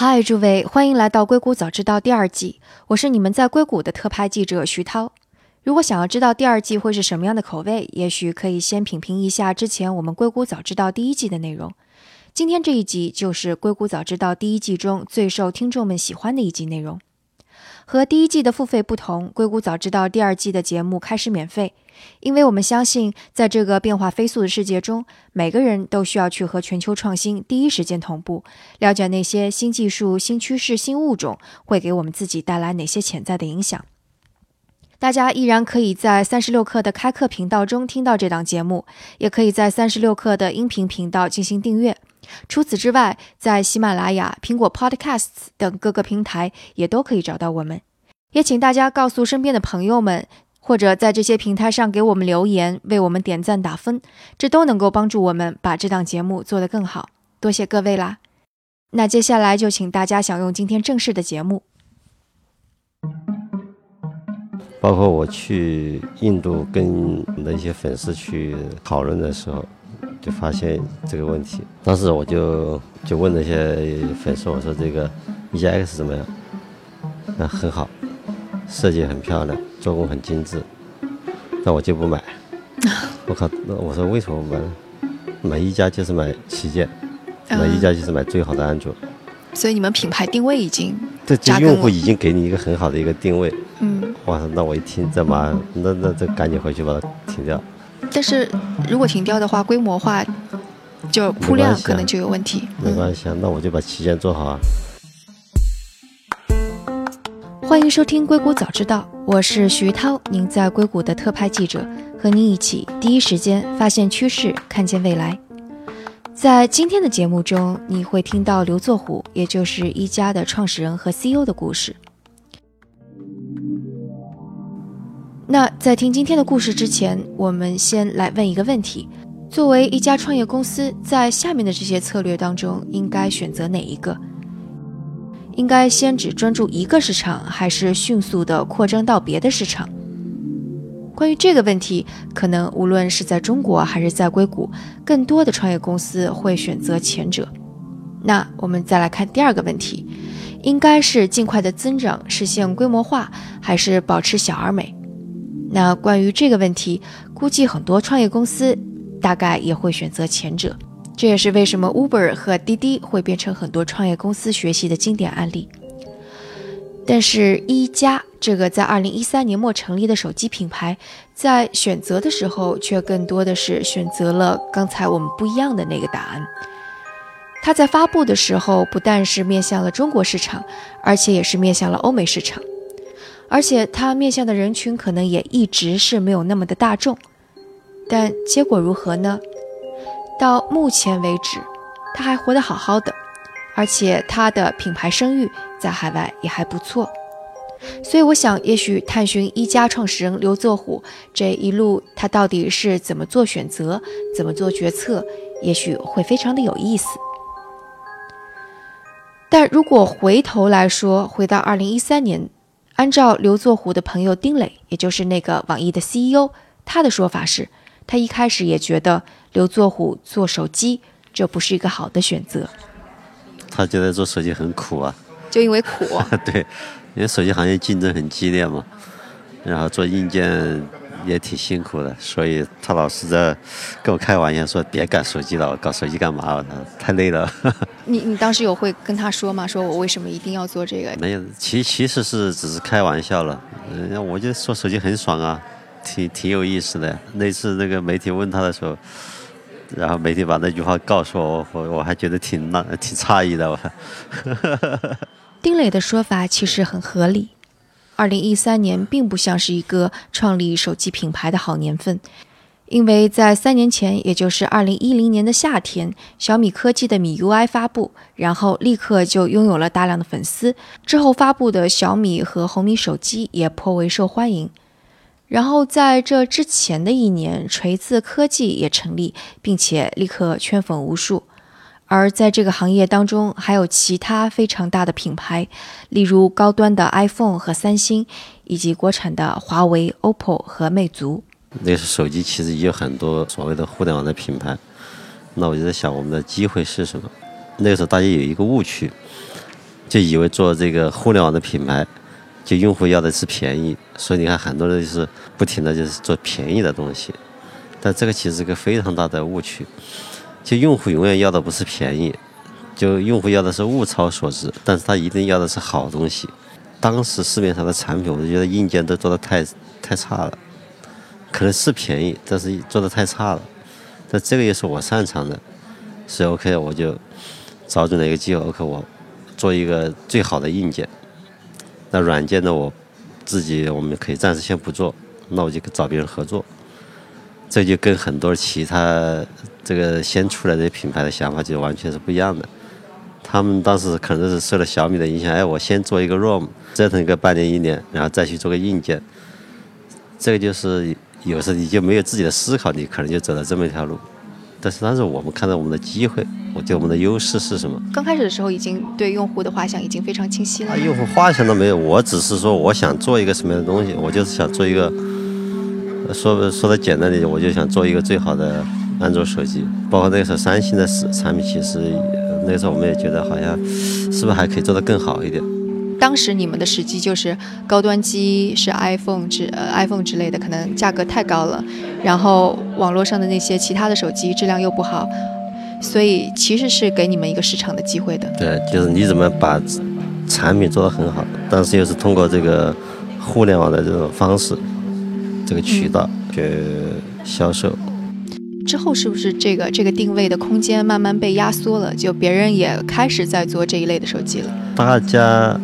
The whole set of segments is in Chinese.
嗨，诸位，欢迎来到《硅谷早知道》第二季，我是你们在硅谷的特派记者徐涛。如果想要知道第二季会是什么样的口味，也许可以先品评一下之前我们《硅谷早知道》第一季的内容。今天这一集就是《硅谷早知道》第一季中最受听众们喜欢的一集内容。和第一季的付费不同，《硅谷早知道》第二季的节目开始免费，因为我们相信，在这个变化飞速的世界中，每个人都需要去和全球创新第一时间同步，了解那些新技术、新趋势、新物种会给我们自己带来哪些潜在的影响。大家依然可以在三十六课的开课频道中听到这档节目，也可以在三十六课的音频频道进行订阅。除此之外，在喜马拉雅、苹果 Podcasts 等各个平台也都可以找到我们。也请大家告诉身边的朋友们，或者在这些平台上给我们留言，为我们点赞打分，这都能够帮助我们把这档节目做得更好。多谢各位啦！那接下来就请大家享用今天正式的节目。包括我去印度跟那些粉丝去讨论的时候。就发现这个问题，当时我就就问那些粉丝，我说这个一加 X 怎么样？那很好，设计很漂亮，做工很精致，那我就不买。我靠，那我说为什么不买？买一加就是买旗舰，买一加就是买最好的安卓。所以你们品牌定位已经这这用户已经给你一个很好的一个定位。嗯。哇，那我一听这妈，那那这赶紧回去把它停掉。但是如果停掉的话，规模化就铺量可能就有问题。没关系啊，那我就把旗舰做好啊。欢迎收听《硅谷早知道》，我是徐涛，您在硅谷的特派记者，和您一起第一时间发现趋势，看见未来。在今天的节目中，你会听到刘作虎，也就是一加的创始人和 CEO 的故事。那在听今天的故事之前，我们先来问一个问题：作为一家创业公司，在下面的这些策略当中，应该选择哪一个？应该先只专注一个市场，还是迅速的扩张到别的市场？关于这个问题，可能无论是在中国还是在硅谷，更多的创业公司会选择前者。那我们再来看第二个问题：应该是尽快的增长，实现规模化，还是保持小而美？那关于这个问题，估计很多创业公司大概也会选择前者。这也是为什么 Uber 和滴滴会变成很多创业公司学习的经典案例。但是，一加这个在二零一三年末成立的手机品牌，在选择的时候却更多的是选择了刚才我们不一样的那个答案。它在发布的时候，不但是面向了中国市场，而且也是面向了欧美市场。而且他面向的人群可能也一直是没有那么的大众，但结果如何呢？到目前为止，他还活得好好的，而且他的品牌声誉在海外也还不错。所以我想，也许探寻一加创始人刘作虎这一路他到底是怎么做选择、怎么做决策，也许会非常的有意思。但如果回头来说，回到二零一三年。按照刘作虎的朋友丁磊，也就是那个网易的 CEO，他的说法是，他一开始也觉得刘作虎做手机这不是一个好的选择。他觉得做手机很苦啊，就因为苦。对，因为手机行业竞争很激烈嘛，然后做硬件。也挺辛苦的，所以他老是在跟我开玩笑说：“别干手机了，搞手机干嘛？太累了。”你你当时有会跟他说吗？说我为什么一定要做这个？没有，其其实是只是开玩笑了。嗯，我就说手机很爽啊，挺挺有意思的。那次那个媒体问他的时候，然后媒体把那句话告诉我，我我还觉得挺那挺诧异的。我 丁磊的说法其实很合理。二零一三年并不像是一个创立手机品牌的好年份，因为在三年前，也就是二零一零年的夏天，小米科技的米 UI 发布，然后立刻就拥有了大量的粉丝。之后发布的小米和红米手机也颇为受欢迎。然后在这之前的一年，锤子科技也成立，并且立刻圈粉无数。而在这个行业当中，还有其他非常大的品牌，例如高端的 iPhone 和三星，以及国产的华为、OPPO 和魅族。那是手机，其实也有很多所谓的互联网的品牌。那我就在想，我们的机会是什么？那个时候大家有一个误区，就以为做这个互联网的品牌，就用户要的是便宜，所以你看很多人就是不停的就是做便宜的东西，但这个其实是个非常大的误区。就用户永远要的不是便宜，就用户要的是物超所值，但是他一定要的是好东西。当时市面上的产品，我觉得硬件都做的太太差了，可能是便宜，但是做的太差了。但这个也是我擅长的，所以 OK 我就找准了一个机会，OK 我做一个最好的硬件。那软件呢，我自己我们可以暂时先不做，那我就找别人合作。这就跟很多其他这个先出来的品牌的想法就完全是不一样的。他们当时可能是受了小米的影响，哎，我先做一个 ROM，折腾个半年一年，然后再去做个硬件。这个就是有时候你就没有自己的思考，你可能就走了这么一条路。但是当时我们看到我们的机会，我觉得我们的优势是什么？刚开始的时候已经对用户的画像已经非常清晰了。用户画像都没有，我只是说我想做一个什么样的东西，我就是想做一个。说说的简单点，我就想做一个最好的安卓手机。包括那个时候三星的产品，其实那个时候我们也觉得好像是不是还可以做得更好一点。当时你们的时机就是高端机是 iPhone 之呃 iPhone 之类的，可能价格太高了，然后网络上的那些其他的手机质量又不好，所以其实是给你们一个市场的机会的。对，就是你怎么把产品做得很好，但是又是通过这个互联网的这种方式。这个渠道去销售，之后是不是这个这个定位的空间慢慢被压缩了？就别人也开始在做这一类的手机了。大家，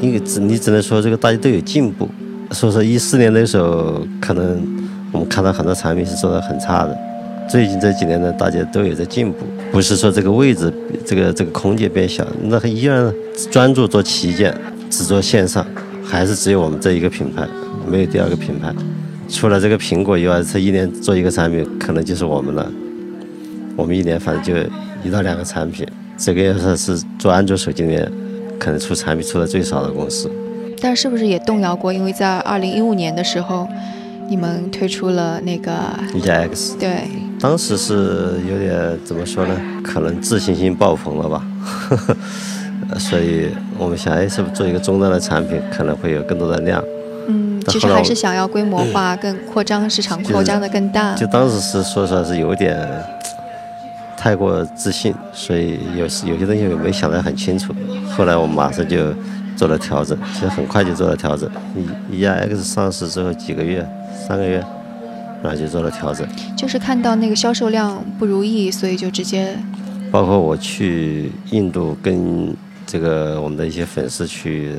因为只你只能说这个大家都有进步。所以说一四年那时候，可能我们看到很多产品是做的很差的。最近这几年呢，大家都有在进步，不是说这个位置这个这个空间变小，那依然专注做旗舰，只做线上，还是只有我们这一个品牌，没有第二个品牌。除了这个苹果以外，它一年做一个产品，可能就是我们了。我们一年反正就一到两个产品，这个也算是做安卓手机里面可能出产品出的最少的公司。但是不是也动摇过？因为在二零一五年的时候，你们推出了那个一加 X，对，当时是有点怎么说呢？可能自信心爆棚了吧，所以我们想，哎，是不是做一个终端的产品，可能会有更多的量。其实还是想要规模化、更扩张市场，扩张的更大。就当时是说实话是有点太过自信，所以有有些东西没想得很清楚。后来我们马上就做了调整，其实很快就做了调整。一一加 X 上市之后几个月、三个月，然后就做了调整。就是看到那个销售量不如意，所以就直接。包括我去印度跟这个我们的一些粉丝去。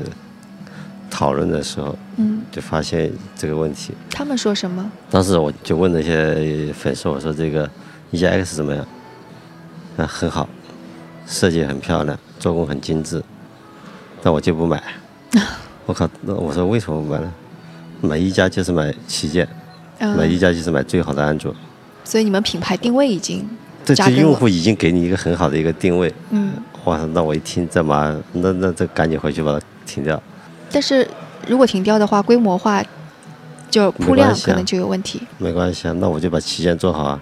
讨论的时候，嗯，就发现这个问题。他们说什么？当时我就问那些粉丝，我说：“这个一加 X 怎么样？”啊，很好，设计很漂亮，做工很精致，但我就不买。我靠！那我说为什么不买呢？买一加就是买旗舰，买一加就是买最好的安卓。所以你们品牌定位已经这这用户已经给你一个很好的一个定位。嗯。哇！那我一听这嘛，那那这赶紧回去把它停掉。但是如果停掉的话，规模化就铺量可能就有问题。没关系啊，那我就把旗舰做好啊。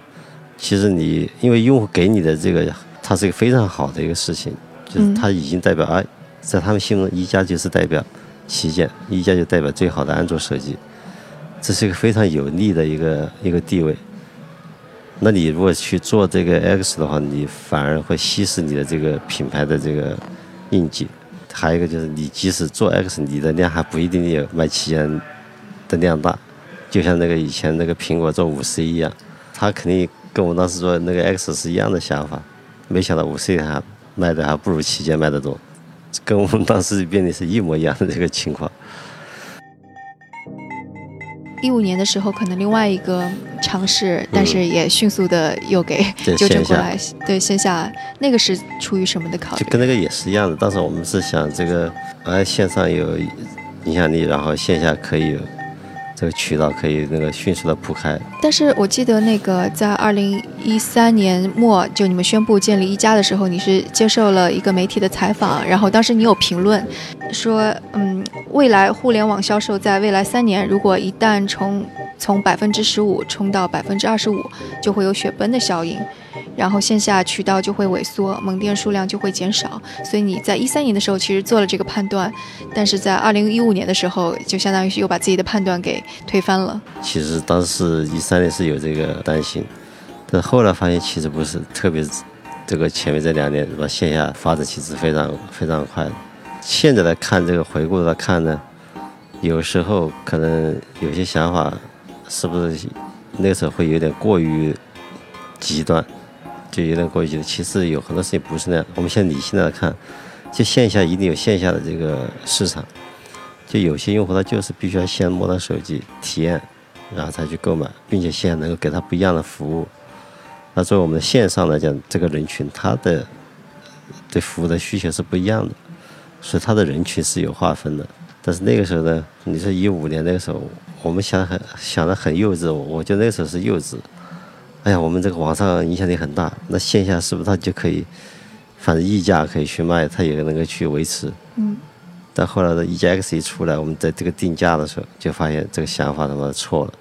其实你因为用户给你的这个，它是一个非常好的一个事情，就是它已经代表啊，在他们心中一加就是代表旗舰，一加就代表最好的安卓手机，这是一个非常有利的一个一个地位。那你如果去做这个 X 的话，你反而会稀释你的这个品牌的这个印记。还有一个就是，你即使做 X，你的量还不一定有卖旗舰的量大。就像那个以前那个苹果做五 C 一样，他肯定跟我当时做那个 X 是一样的想法。没想到五 C 还卖的还不如旗舰卖的多，跟我们当时变的是一模一样的这个情况。一五年的时候，可能另外一个尝试，但是也迅速的又给纠正过来。对线下那个是出于什么的考虑？就跟那个也是一样的。当时我们是想这个，呃，线上有影响力，然后线下可以。这个渠道可以那个迅速的铺开，但是我记得那个在二零一三年末，就你们宣布建立一家的时候，你是接受了一个媒体的采访，然后当时你有评论说，嗯，未来互联网销售在未来三年，如果一旦从从百分之十五冲到百分之二十五，就会有雪崩的效应。然后线下渠道就会萎缩，门店数量就会减少。所以你在一三年的时候其实做了这个判断，但是在二零一五年的时候，就相当于是又把自己的判断给推翻了。其实当时一三年是有这个担心，但后来发现其实不是，特别这个前面这两年，是吧？线下发展其实非常非常快。现在来看这个回顾来看呢，有时候可能有些想法是不是那时候会有点过于极端，就有点过于极端。其实有很多事情不是那样。我们现在理性的来看，就线下一定有线下的这个市场，就有些用户他就是必须要先摸到手机体验，然后才去购买，并且线下能够给他不一样的服务。那作为我们的线上来讲，这个人群他的对服务的需求是不一样的。所以他的人群是有划分的，但是那个时候呢，你说一五年那个时候，我们想很想的很幼稚，我觉得那个时候是幼稚。哎呀，我们这个网上影响力很大，那线下是不是他就可以，反正溢价可以去卖，他也能够去维持。嗯。但后来的 E G X 一出来，我们在这个定价的时候，就发现这个想法他妈错了。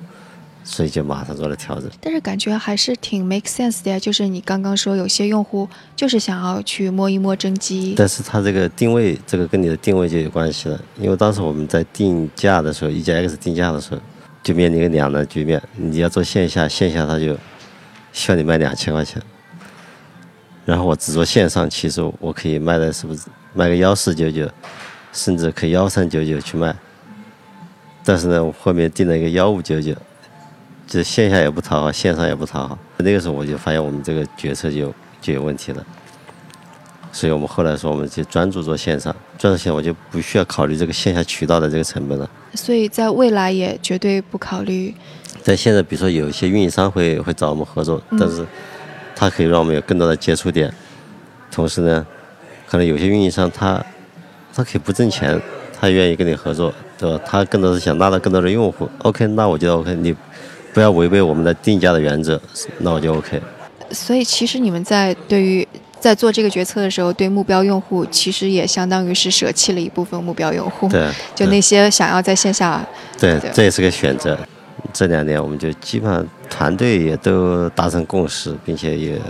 所以就马上做了调整，但是感觉还是挺 make sense 的呀。就是你刚刚说有些用户就是想要去摸一摸真机，但是它这个定位，这个跟你的定位就有关系了。因为当时我们在定价的时候，一加 X 定价的时候，就面临一个两难局面。你要做线下，线下它就需要你卖两千块钱，然后我只做线上，其实我可以卖的是不是卖个幺四九九，甚至可以幺三九九去卖。但是呢，我后面定了一个幺五九九。就线下也不讨好，线上也不讨好。那个时候我就发现我们这个决策就就有问题了，所以我们后来说我们就专注做线上，专注线我就不需要考虑这个线下渠道的这个成本了。所以在未来也绝对不考虑。在现在，比如说有一些运营商会会找我们合作，但是他可以让我们有更多的接触点，同时呢，可能有些运营商他他可以不挣钱，他愿意跟你合作，对吧？他更多是想拉到更多的用户。OK，那我觉得 OK，你。不要违背我们的定价的原则，那我就 OK。所以其实你们在对于在做这个决策的时候，对目标用户其实也相当于是舍弃了一部分目标用户。对，就那些想要在线下。对，这也是个选择。这两年我们就基本上团队也都达成共识，并且也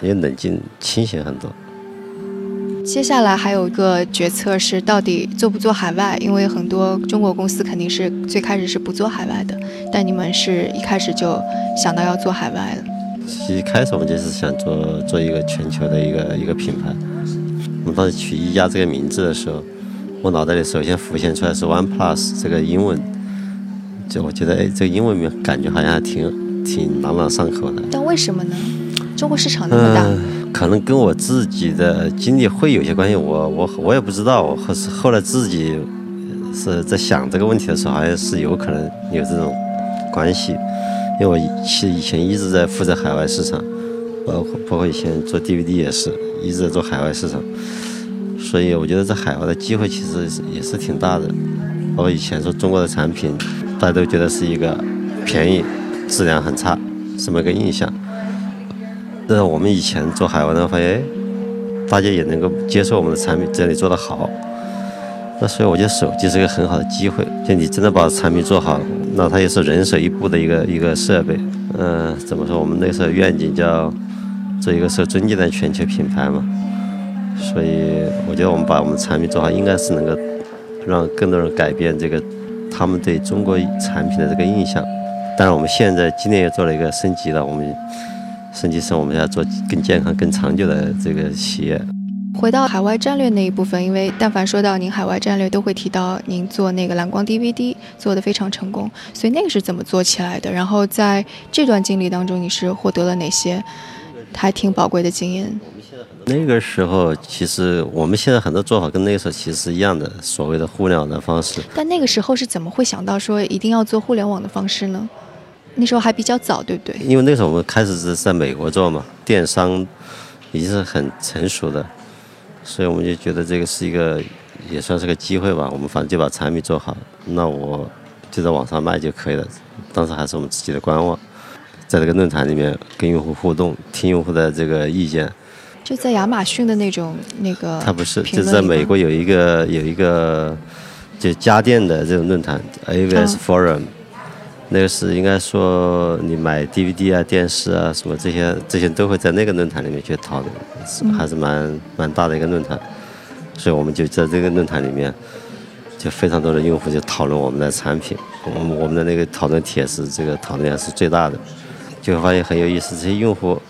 也冷静清醒很多。接下来还有一个决策是到底做不做海外，因为很多中国公司肯定是最开始是不做海外的，但你们是一开始就想到要做海外了。一开始我们就是想做做一个全球的一个一个品牌。我们当时取一加这个名字的时候，我脑袋里首先浮现出来是 One Plus 这个英文，就我觉得哎，这个英文名感觉好像还挺挺朗朗上口的。但为什么呢？中国市场那么大。可能跟我自己的经历会有些关系，我我我也不知道。我是后来自己是在想这个问题的时候，好像是有可能有这种关系。因为我其实以前一直在负责海外市场，包括包括以前做 DVD 也是一直在做海外市场，所以我觉得在海外的机会其实也是挺大的。包括以前说中国的产品，大家都觉得是一个便宜、质量很差这么一个印象。但是我们以前做海外呢，发现哎，大家也能够接受我们的产品，只要你做得好。那所以我觉得手机是个很好的机会，就你真的把产品做好，那它也是人手一部的一个一个设备。嗯，怎么说？我们那时候愿景叫做一个受尊敬的全球品牌嘛。所以我觉得我们把我们产品做好，应该是能够让更多人改变这个他们对中国产品的这个印象。但是，我们现在今年又做了一个升级了，我们。升级成我们要做更健康、更长久的这个企业。回到海外战略那一部分，因为但凡说到您海外战略，都会提到您做那个蓝光 DVD 做的非常成功，所以那个是怎么做起来的？然后在这段经历当中，你是获得了哪些还挺宝贵的经验？那个时候，其实我们现在很多做法跟那个时候其实是一样的，所谓的互联网的方式。但那个时候是怎么会想到说一定要做互联网的方式呢？那时候还比较早，对不对？因为那时候我们开始是在美国做嘛，电商已经是很成熟的，所以我们就觉得这个是一个也算是个机会吧。我们反正就把产品做好，那我就在网上卖就可以了。当时还是我们自己的官网，在这个论坛里面跟用户互动，听用户的这个意见。就在亚马逊的那种那个？他不是，就是在美国有一个有一个就家电的这种论坛，AVS Forum。那个是应该说你买 DVD 啊、电视啊什么这些，这些都会在那个论坛里面去讨论，是还是蛮蛮大的一个论坛。所以我们就在这个论坛里面，就非常多的用户就讨论我们的产品，我们我们的那个讨论帖是这个讨论量是最大的，就会发现很有意思。这些用户，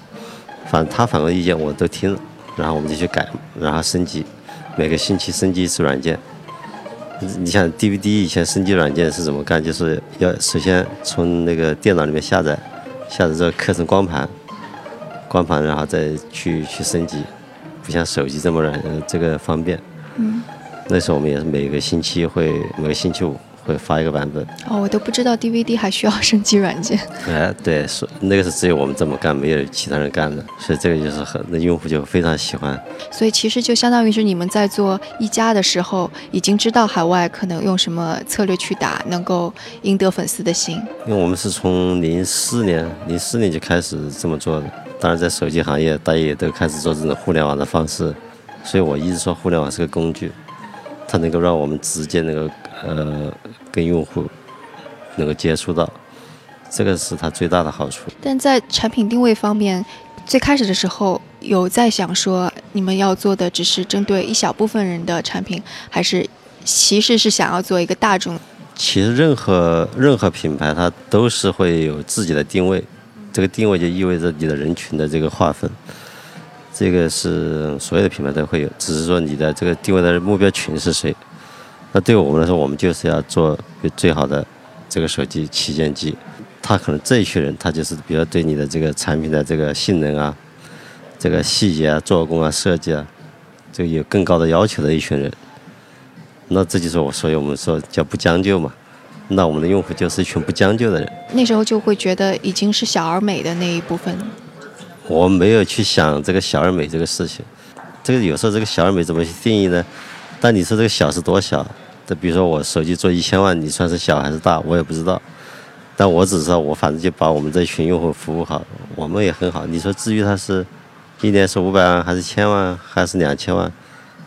反正他反馈意见我都听了，然后我们就去改，然后升级，每个星期升级一次软件。你像 DVD 以前升级软件是怎么干？就是要首先从那个电脑里面下载，下载之后刻成光盘，光盘然后再去去升级。不像手机这么软，这个方便。嗯，那时候我们也是每个星期会，每个星期五会发一个版本。哦，我都不知道 DVD 还需要升级软件。哎，对，是那个是只有我们这么干，没有其他人干的，所以这个就是很，那用户就非常喜欢。所以其实就相当于是你们在做一加的时候，已经知道海外可能用什么策略去打，能够赢得粉丝的心。因为我们是从零四年，零四年就开始这么做的。当然，在手机行业，大家也都开始做这种互联网的方式，所以我一直说互联网是个工具，它能够让我们直接能够呃跟用户能够接触到，这个是它最大的好处。但在产品定位方面，最开始的时候有在想说，你们要做的只是针对一小部分人的产品，还是其实是想要做一个大众？其实任何任何品牌它都是会有自己的定位。这个定位就意味着你的人群的这个划分，这个是所有的品牌都会有，只是说你的这个定位的目标群是谁。那对我们来说，我们就是要做最好的这个手机旗舰机。他可能这一群人，他就是比如对你的这个产品的这个性能啊、这个细节啊、做工啊、设计啊，这个有更高的要求的一群人。那这就是我，所以我们说叫不将就嘛。那我们的用户就是一群不将就的人。那时候就会觉得已经是小而美的那一部分。我没有去想这个小而美这个事情。这个有时候这个小而美怎么去定义呢？但你说这个小是多小？这比如说我手机做一千万，你算是小还是大？我也不知道。但我只知道我反正就把我们这群用户服务好，我们也很好。你说至于他是一年是五百万还是千万还是两千万，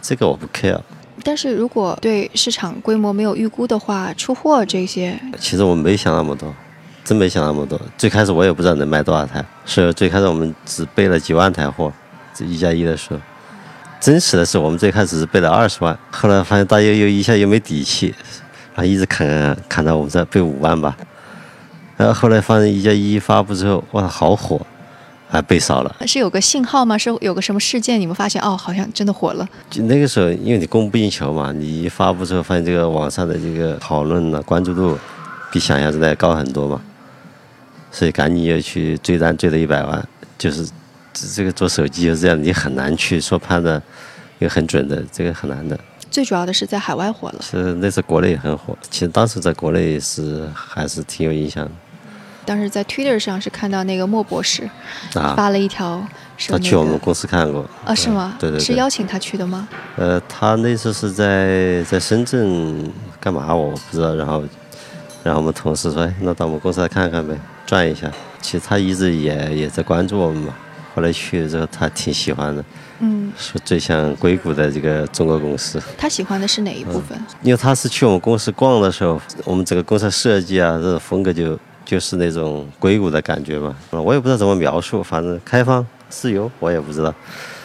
这个我不 care。但是如果对市场规模没有预估的话，出货这些，其实我没想那么多，真没想那么多。最开始我也不知道能卖多少台，所以最开始我们只备了几万台货。这一加一的时候，真实的是我们最开始是备了二十万，后来发现大家又一下又没底气，然后一直砍砍到我们这备五万吧。然后后来发现一加一发布之后，哇，好火。还被烧了，是有个信号吗？是有个什么事件？你们发现哦，好像真的火了。就那个时候，因为你供不应求嘛，你一发布之后，发现这个网上的这个讨论呢，关注度比想象中的要高很多嘛，所以赶紧又去追单，追了一百万。就是这个做手机就是这样，你很难去说判断一个很准的，这个很难的。最主要的是在海外火了。是那次国内也很火，其实当时在国内是还是挺有影响的。当时在 Twitter 上是看到那个莫博士发了一条，他去我们公司看过啊？是吗？对对，是邀请他去的吗？呃，他那次是在在深圳干嘛？我不知道。然后，然后我们同事说：“哎，那到我们公司来看看呗，转一下。”其实他一直也也在关注我们嘛。后来去了之后，他挺喜欢的。嗯，说最像硅谷的这个中国公司。他喜欢的是哪一部分？因为他是去我们公司逛的时候，我们整个公司设计啊，这种风格就。就是那种硅谷的感觉嘛，我也不知道怎么描述，反正开放、自由，我也不知道。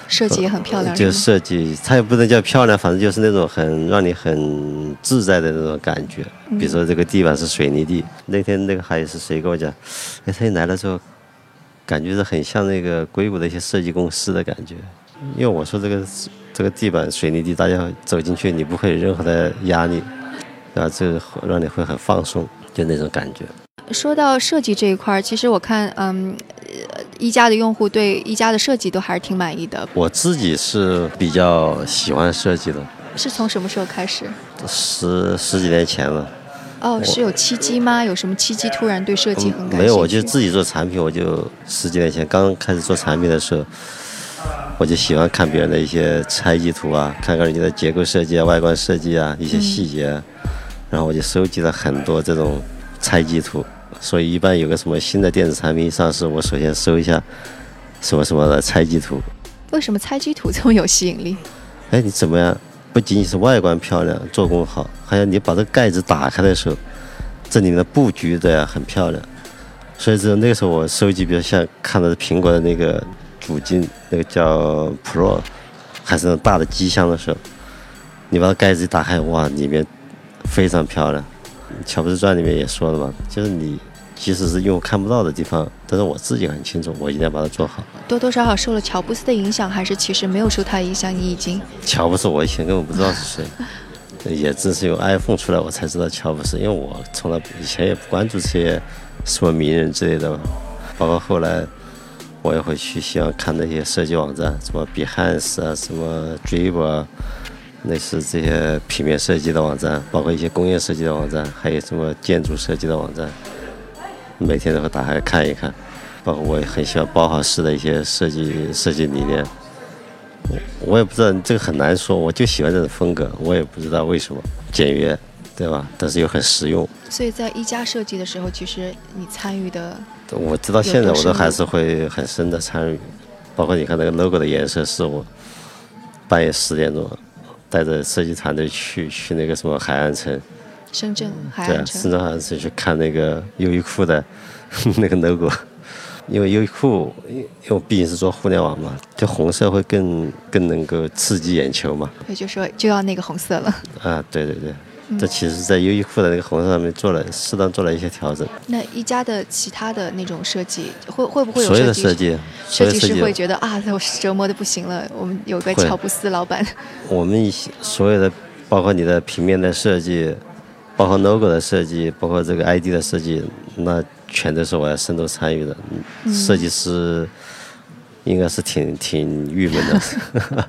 设计也很漂亮。就设计，它也不能叫漂亮，反正就是那种很让你很自在的那种感觉。比如说这个地板是水泥地，那天那个还是谁跟我讲，哎，他一来了之后，感觉是很像那个硅谷的一些设计公司的感觉。因为我说这个这个地板水泥地，大家走进去你不会有任何的压力，然后这让你会很放松，就那种感觉。说到设计这一块儿，其实我看，嗯，一加的用户对一加的设计都还是挺满意的。我自己是比较喜欢设计的。是从什么时候开始？十十几年前了。哦，是有契机吗？有什么契机突然对设计很感兴趣？没有，我就自己做产品，我就十几年前刚开始做产品的时候，我就喜欢看别人的一些拆机图啊，看看人家的结构设计啊、外观设计啊一些细节，然后我就收集了很多这种拆机图。所以一般有个什么新的电子产品上市，我首先搜一下什么什么的拆机图。为什么拆机图这么有吸引力？哎，你怎么样？不仅仅是外观漂亮、做工好，还有你把这盖子打开的时候，这里面的布局的很漂亮。所以说那个时候我收集，比如像看到苹果的那个主机，那个叫 Pro，还是那种大的机箱的时候，你把它盖子一打开，哇，里面非常漂亮。乔布斯传里面也说了嘛，就是你即使是用户看不到的地方，但是我自己很清楚，我一定要把它做好。多多少少受了乔布斯的影响，还是其实没有受他影响？你已经 乔布斯，我以前根本不知道是谁，也正是有 iPhone 出来，我才知道乔布斯，因为我从来以前也不关注这些什么名人之类的，包括后来我也会去喜欢看那些设计网站，什么 Behance 啊，什么 Dribbble 啊。类似这些平面设计的网站，包括一些工业设计的网站，还有什么建筑设计的网站，每天都会打开看一看。包括我也很喜欢包豪斯的一些设计设计理念。我我也不知道这个很难说，我就喜欢这种风格，我也不知道为什么简约，对吧？但是又很实用。所以在一家设计的时候，其实你参与的，我直到现在我都还是会很深的参与。包括你看那个 logo 的颜色，是我半夜十点钟。带着设计团队去去那个什么海岸城，深圳海岸城，深圳海岸城去看那个优衣库的 那个 logo，因为优衣库，因为毕竟是做互联网嘛，就红色会更更能够刺激眼球嘛。也就说就要那个红色了。啊，对对对。这其实，在优衣库的那个红色上面做了适当做了一些调整。那一家的其他的那种设计，会会不会有所有的设计？设计师会觉得啊，我折磨的不行了。我们有个乔布斯老板。我们所有的，包括你的平面的设计，包括 logo 的设计，包括这个 ID 的设计，那全都是我要深度参与的。设计师应该是挺挺郁闷的。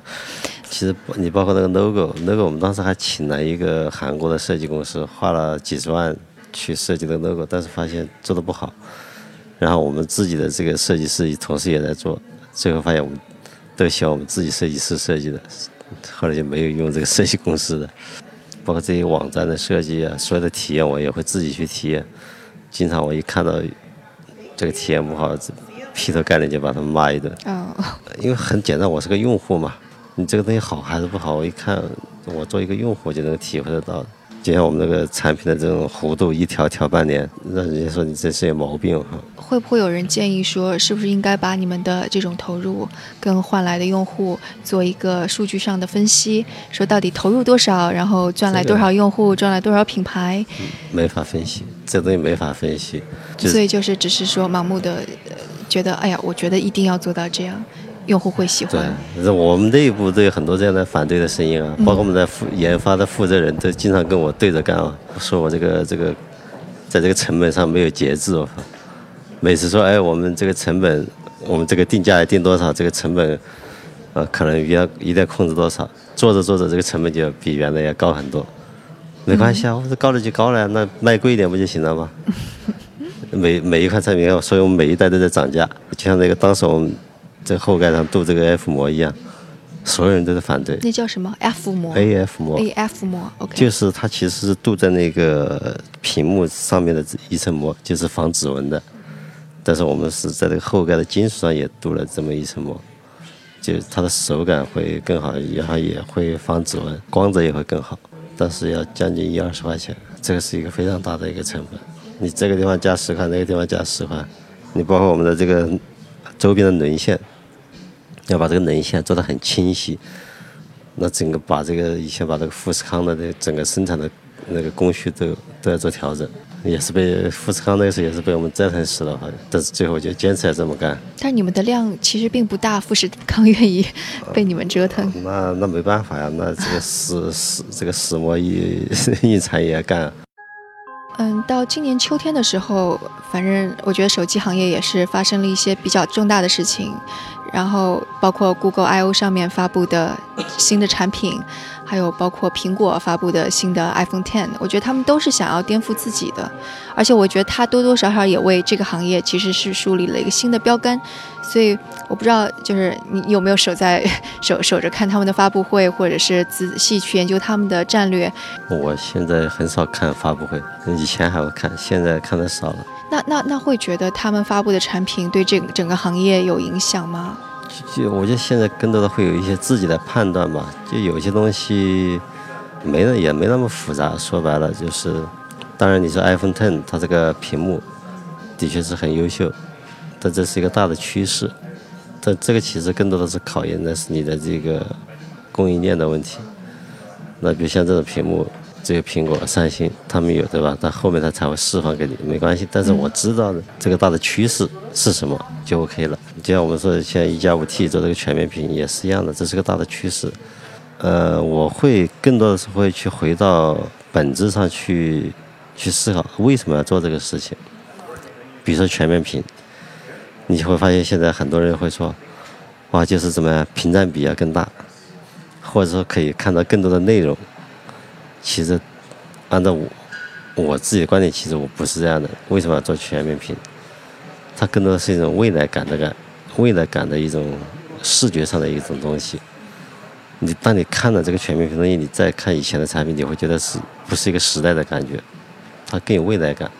其实你包括那个 logo，logo 我们当时还请了一个韩国的设计公司，花了几十万去设计的 logo，但是发现做的不好。然后我们自己的这个设计师同时也在做，最后发现我们都喜欢我们自己设计师设计的，后来就没有用这个设计公司的。包括这些网站的设计啊，所有的体验我也会自己去体验。经常我一看到这个体验不好，劈头盖脸就把他们骂一顿。哦。因为很简单，我是个用户嘛。你这个东西好还是不好？我一看，我做一个用户就能体会得到。就像我们那个产品的这种弧度，一条调半年，让人家说你这是有毛病哈。会不会有人建议说，是不是应该把你们的这种投入跟换来的用户做一个数据上的分析？说到底投入多少，然后赚来多少用户，赚来多少品牌？没法分析，这东西没法分析。所以就是只是说盲目的觉得，哎呀，我觉得一定要做到这样。用户会喜欢。对，我们内部都有很多这样的反对的声音啊，包括我们的负研发的负责人都经常跟我对着干啊，说我这个这个，在这个成本上没有节制。我每次说，哎，我们这个成本，我们这个定价要定多少，这个成本，呃，可能要一定要控制多少，做着做着这个成本就比原来要高很多。没关系啊，我说高了就高了呀，那卖贵一点不就行了吗？每每一款产品，所以我们每一代都在涨价，就像那个当时我们。在后盖上镀这个 F 膜一样，所有人都在反对。那叫什么 F 膜？AF 膜。AF 膜，OK。就是它其实是镀在那个屏幕上面的一层膜，就是防指纹的。但是我们是在这个后盖的金属上也镀了这么一层膜，就它的手感会更好，然后也会防指纹，光泽也会更好。但是要将近一二十块钱，这个是一个非常大的一个成本。你这个地方加十块，那个地方加十块，你包括我们的这个周边的轮线。要把这个能线做得很清晰，那整个把这个以前把这个富士康的这整个生产的那个工序都都要做调整，也是被富士康那时候也是被我们折腾死了，好像，但是最后就坚持要这么干。但你们的量其实并不大，富士康愿意被你们折腾。那那没办法呀，那这个石石这个石墨印印产也要干。嗯，到今年秋天的时候，反正我觉得手机行业也是发生了一些比较重大的事情。然后包括 Google I/O 上面发布的新的产品，还有包括苹果发布的新的 iPhone Ten，我觉得他们都是想要颠覆自己的，而且我觉得它多多少少也为这个行业其实是树立了一个新的标杆。所以我不知道，就是你有没有守在 守守着看他们的发布会，或者是仔细去研究他们的战略？我现在很少看发布会，以前还会看，现在看的少了。那那那会觉得他们发布的产品对这个整个行业有影响吗？就我觉得现在更多的会有一些自己的判断吧，就有些东西没那也没那么复杂。说白了就是，当然，你说 iPhone Ten 它这个屏幕的确是很优秀，但这是一个大的趋势。但这个其实更多的是考验的是你的这个供应链的问题。那比如像这种屏幕，只有苹果、三星他们有，对吧？但后面它才会释放给你，没关系。但是我知道的这个大的趋势是什么就 OK 了。就像我们说，现在一加五 T 做这个全面屏也是一样的，这是个大的趋势。呃，我会更多的是会去回到本质上去去思考为什么要做这个事情。比如说全面屏，你会发现现在很多人会说，哇，就是怎么样，屏占比要更大，或者说可以看到更多的内容。其实，按照我我自己的观点，其实我不是这样的。为什么要做全面屏？它更多的是一种未来感的感，未来感的一种视觉上的一种东西。你当你看了这个全面屏东西，你再看以前的产品，你会觉得是不是一个时代的感觉？它更有未来感。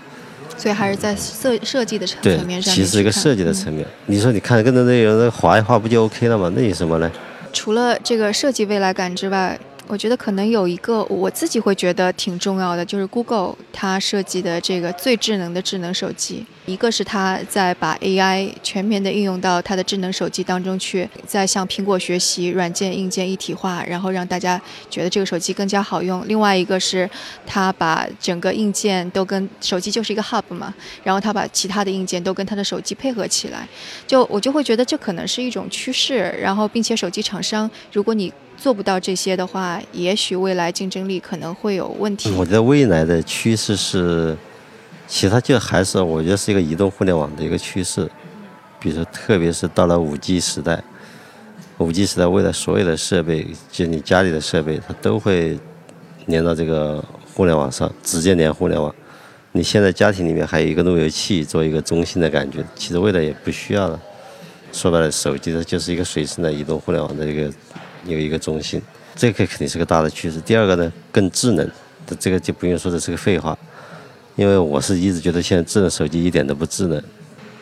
所以还是在设设计的层面上。其实一个设计的层面。你说你看更多内容，那划一划不就 OK 了吗？那有什么呢？除了这个设计未来感之外。我觉得可能有一个我自己会觉得挺重要的，就是 Google 它设计的这个最智能的智能手机。一个是它在把 AI 全面的应用到它的智能手机当中去，在向苹果学习软件硬件一体化，然后让大家觉得这个手机更加好用。另外一个是它把整个硬件都跟手机就是一个 hub 嘛，然后它把其他的硬件都跟它的手机配合起来。就我就会觉得这可能是一种趋势，然后并且手机厂商如果你做不到这些的话，也许未来竞争力可能会有问题。我觉得未来的趋势是，其他就还是我觉得是一个移动互联网的一个趋势。比如说，特别是到了五 G 时代，五 G 时代未来所有的设备，就你家里的设备，它都会连到这个互联网上，直接连互联网。你现在家庭里面还有一个路由器做一个中心的感觉，其实未来也不需要了。说白了，手机它就是一个随身的移动互联网的一个。有一个中心，这个肯定是个大的趋势。第二个呢，更智能，这个就不用说，这是个废话。因为我是一直觉得现在智能手机一点都不智能。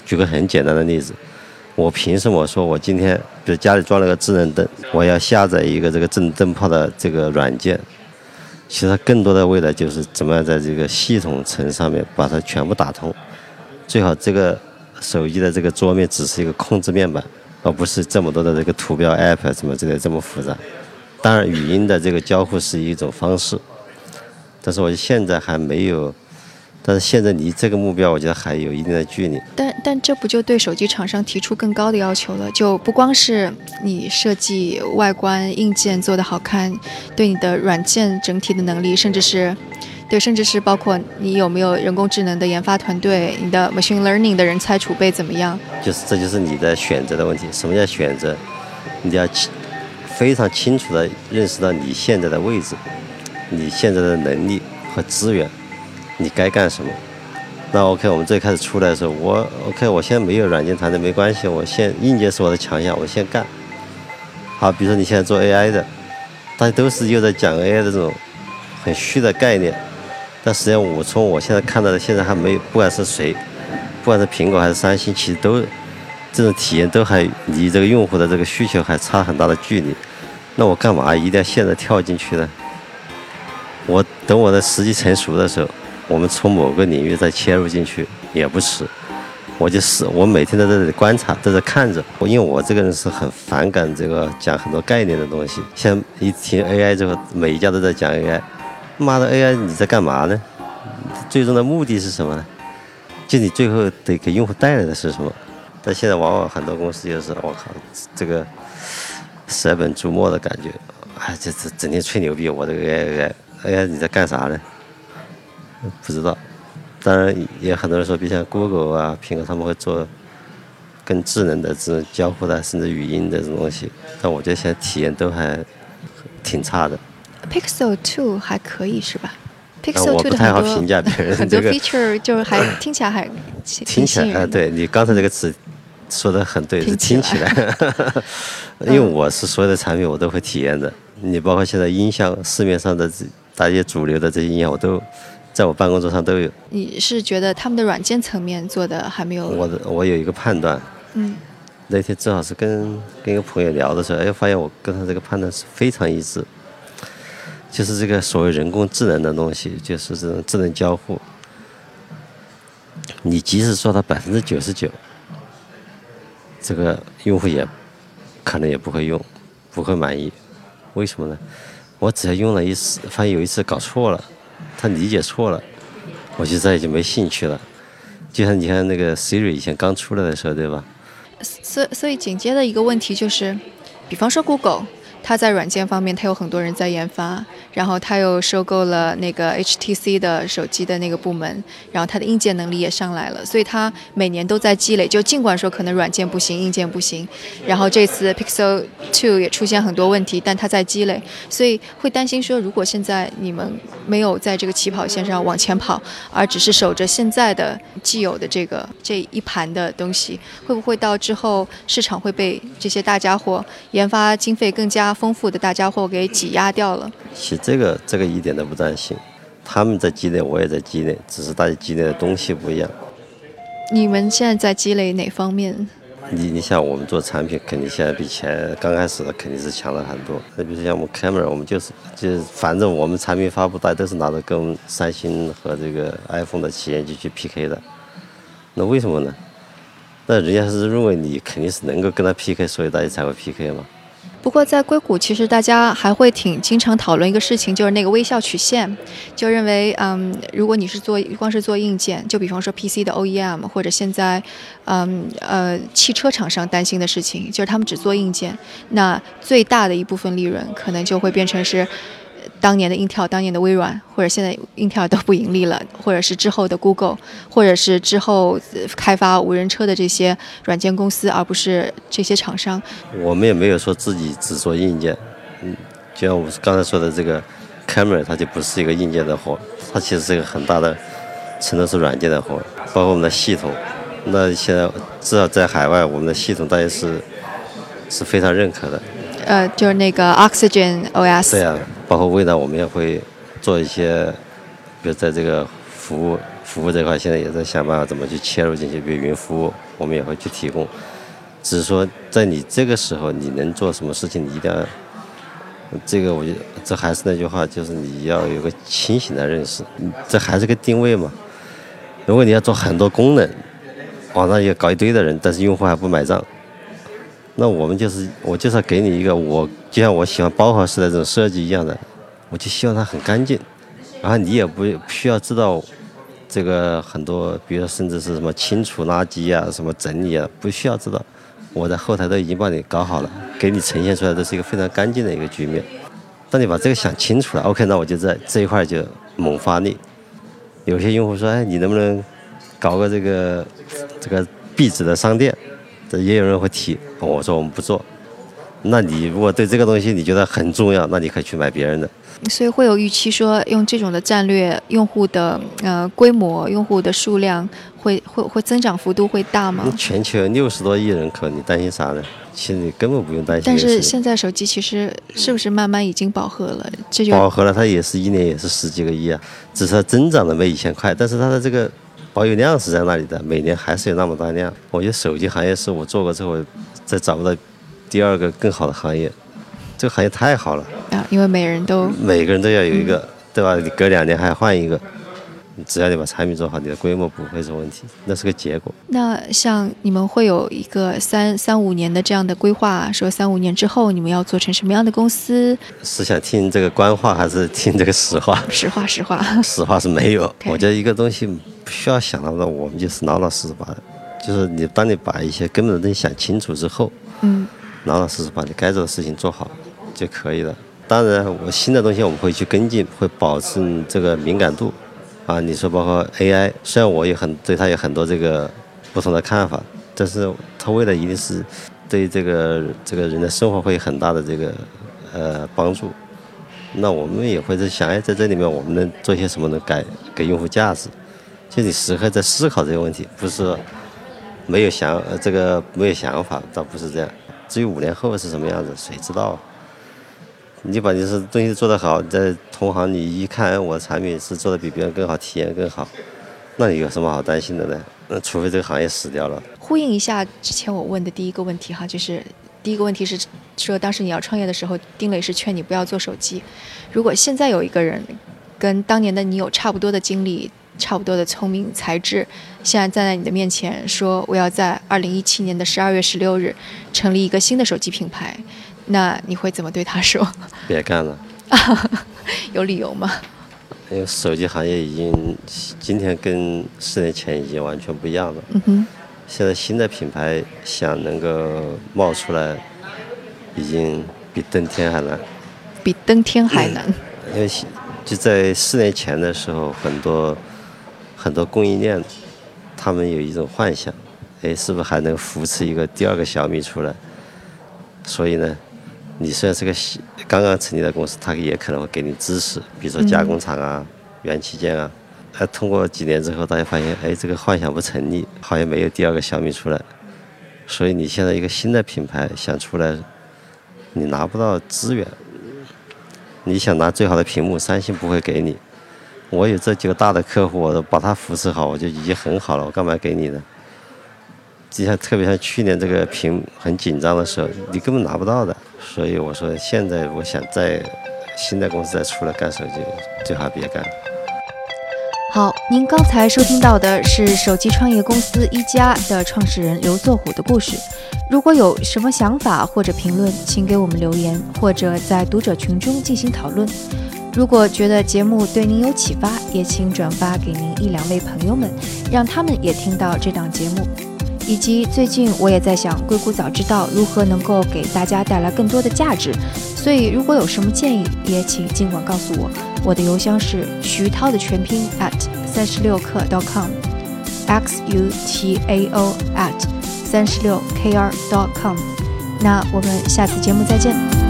举个很简单的例子，我凭什么说我今天，比如家里装了个智能灯，我要下载一个这个智能灯泡的这个软件？其实它更多的未来就是怎么样在这个系统层上面把它全部打通。最好这个手机的这个桌面只是一个控制面板。而不是这么多的这个图标 App 什么之类这么复杂。当然，语音的这个交互是一种方式，但是我现在还没有。但是现在离这个目标，我觉得还有一定的距离。但但这不就对手机厂商提出更高的要求了？就不光是你设计外观硬件做的好看，对你的软件整体的能力，甚至是。对，甚至是包括你有没有人工智能的研发团队，你的 machine learning 的人才储备怎么样？就是，这就是你的选择的问题。什么叫选择？你要清非常清楚的认识到你现在的位置，你现在的能力和资源，你该干什么？那 OK，我们最开始出来的时候，我 OK，我现在没有软件团队没关系，我先硬件是我的强项，我先干。好，比如说你现在做 AI 的，大家都是又在讲 AI 的这种很虚的概念。但实际上，我从我现在看到的，现在还没有，不管是谁，不管是苹果还是三星，其实都这种体验都还离这个用户的这个需求还差很大的距离。那我干嘛一定要现在跳进去呢？我等我的时机成熟的时候，我们从某个领域再切入进去也不迟。我就是，我每天都在这里观察，都在看着。我因为我这个人是很反感这个讲很多概念的东西，像一听 AI 之后，每一家都在讲 AI。妈的 AI，你在干嘛呢？最终的目的是什么？就你最后得给用户带来的是什么？但现在往往很多公司就是我靠，这个舍本逐末的感觉，哎，这这整天吹牛逼，我这个 AI，AI 你在干啥呢？不知道。当然也很多人说，比如像 Google 啊、苹果他们会做更智能的这种交互的，甚至语音的这种东西，但我觉得现在体验都还挺差的。Pixel Two 还可以是吧？Pixel Two 的很多 很多 feature 就是还 听起来还听起来啊，对你刚才这个词说的很对，是听起来。因为我是所有的产品我都会体验的，你包括现在音箱市面上的这大些主流的这些音箱，我都在我办公桌上都有。你是觉得他们的软件层面做的还没有？我的我有一个判断，嗯，那天正好是跟跟一个朋友聊的时候，哎，发现我跟他这个判断是非常一致。就是这个所谓人工智能的东西，就是这种智能交互。你即使做到百分之九十九，这个用户也可能也不会用，不会满意。为什么呢？我只要用了一次，发现有一次搞错了，他理解错了，我就再也就没兴趣了。就像你看那个 Siri 以前刚出来的时候，对吧？所所以紧接着一个问题就是，比方说 Google。它在软件方面，它有很多人在研发，然后它又收购了那个 HTC 的手机的那个部门，然后它的硬件能力也上来了，所以它每年都在积累。就尽管说可能软件不行，硬件不行，然后这次 Pixel Two 也出现很多问题，但它在积累，所以会担心说，如果现在你们没有在这个起跑线上往前跑，而只是守着现在的既有的这个这一盘的东西，会不会到之后市场会被这些大家伙研发经费更加？丰富的大家伙给挤压掉了。其实这个这个一点都不担心，他们在积累，我也在积累，只是大家积累的东西不一样。你们现在在积累哪方面？你你像我们做产品，肯定现在比前刚开始的肯定是强了很多。那比如像我们 camera，我们就是就是反正我们产品发布，大家都是拿着跟三星和这个 iPhone 的旗舰机去 PK 的。那为什么呢？那人家是认为你肯定是能够跟他 PK，所以大家才会 PK 嘛。不过在硅谷，其实大家还会挺经常讨论一个事情，就是那个微笑曲线，就认为，嗯，如果你是做光是做硬件，就比方说 PC 的 OEM，或者现在，嗯呃，汽车厂商担心的事情，就是他们只做硬件，那最大的一部分利润可能就会变成是。当年的 Intel，当年的微软，或者现在 Intel 都不盈利了，或者是之后的 Google，或者是之后开发无人车的这些软件公司，而不是这些厂商。我们也没有说自己只做硬件，嗯，就像我刚才说的这个 Camera，它就不是一个硬件的活，它其实是一个很大的程度是软件的活，包括我们的系统。那现在至少在海外，我们的系统大家是是非常认可的。呃，就是那个 Oxygen OS。对啊，包括未来我们也会做一些，比如在这个服务服务这块，现在也在想办法怎么去切入进去，比如云服务，我们也会去提供。只是说，在你这个时候，你能做什么事情，你一定要，这个我觉得这还是那句话，就是你要有个清醒的认识，这还是个定位嘛。如果你要做很多功能，网上也搞一堆的人，但是用户还不买账。那我们就是，我就是给你一个，我就像我喜欢包豪式的这种设计一样的，我就希望它很干净，然后你也不需要知道这个很多，比如说甚至是什么清除垃圾啊、什么整理啊，不需要知道，我在后台都已经帮你搞好了，给你呈现出来的是一个非常干净的一个局面。当你把这个想清楚了，OK，那我就在这一块就猛发力。有些用户说，哎，你能不能搞个这个这个壁纸的商店？也有人会提，我说我们不做。那你如果对这个东西你觉得很重要，那你可以去买别人的。所以会有预期说，用这种的战略，用户的呃规模、用户的数量会会会增长幅度会大吗？全球六十多亿人口，你担心啥呢？其实你根本不用担心。但是现在手机其实是不是慢慢已经饱和了？这就饱和了，它也是一年也是十几个亿啊，只是它增长的没以前快，但是它的这个。保有量是在那里的，每年还是有那么大量。我觉得手机行业是我做过之后再找不到第二个更好的行业，这个行业太好了啊！因为每人都每个人都要有一个，对吧？你隔两年还要换一个，只要你把产品做好，你的规模不会是问题，那是个结果。那像你们会有一个三三五年的这样的规划，说三五年之后你们要做成什么样的公司？是想听这个官话还是听这个实话？实话，实话。实话是没有。我觉得一个东西。不需要想那么多，我们就是老老实实把，就是你当你把一些根本的东西想清楚之后，嗯，老老实实把你该做的事情做好就可以了。当然，我新的东西我们会去跟进，会保证这个敏感度。啊，你说包括 AI，虽然我有很对它有很多这个不同的看法，但是它为了一定是对这个这个人的生活会有很大的这个呃帮助。那我们也会在想，哎，在这里面我们能做些什么能改给用户价值？就你时刻在思考这个问题，不是没有想呃这个没有想法，倒不是这样。至于五年后是什么样子，谁知道？你把你是东西做得好，在同行你一看，我的产品是做的比别人更好，体验更好，那你有什么好担心的呢？那除非这个行业死掉了。呼应一下之前我问的第一个问题哈，就是第一个问题是说，当时你要创业的时候，丁磊是劝你不要做手机。如果现在有一个人跟当年的你有差不多的经历、差不多的聪明才智，现在站在你的面前说我要在二零一七年的十二月十六日成立一个新的手机品牌，那你会怎么对他说？别干了。有理由吗？因为手机行业已经今天跟四年前已经完全不一样了。嗯哼。现在新的品牌想能够冒出来，已经比登天还难。比登天还难。因为就在四年前的时候，很多很多供应链，他们有一种幻想，哎，是不是还能扶持一个第二个小米出来？所以呢，你虽然是个刚刚成立的公司，他也可能会给你支持，比如说加工厂啊、元器件啊。哎，通过几年之后，大家发现，哎，这个幻想不成立，好像没有第二个小米出来。所以你现在一个新的品牌想出来，你拿不到资源。你想拿最好的屏幕，三星不会给你。我有这几个大的客户，我都把它扶持好，我就已经很好了，我干嘛给你呢？就像特别像去年这个屏很紧张的时候，你根本拿不到的。所以我说，现在我想在新的公司再出来干手机，最好别干。好，您刚才收听到的是手机创业公司一加的创始人刘作虎的故事。如果有什么想法或者评论，请给我们留言，或者在读者群中进行讨论。如果觉得节目对您有启发，也请转发给您一两位朋友们，让他们也听到这档节目。以及最近我也在想，硅谷早知道如何能够给大家带来更多的价值。所以如果有什么建议，也请尽管告诉我。我的邮箱是徐涛的全拼 at 三十六课 dot com，x u t a o at 三十六 k r dot com。那我们下次节目再见。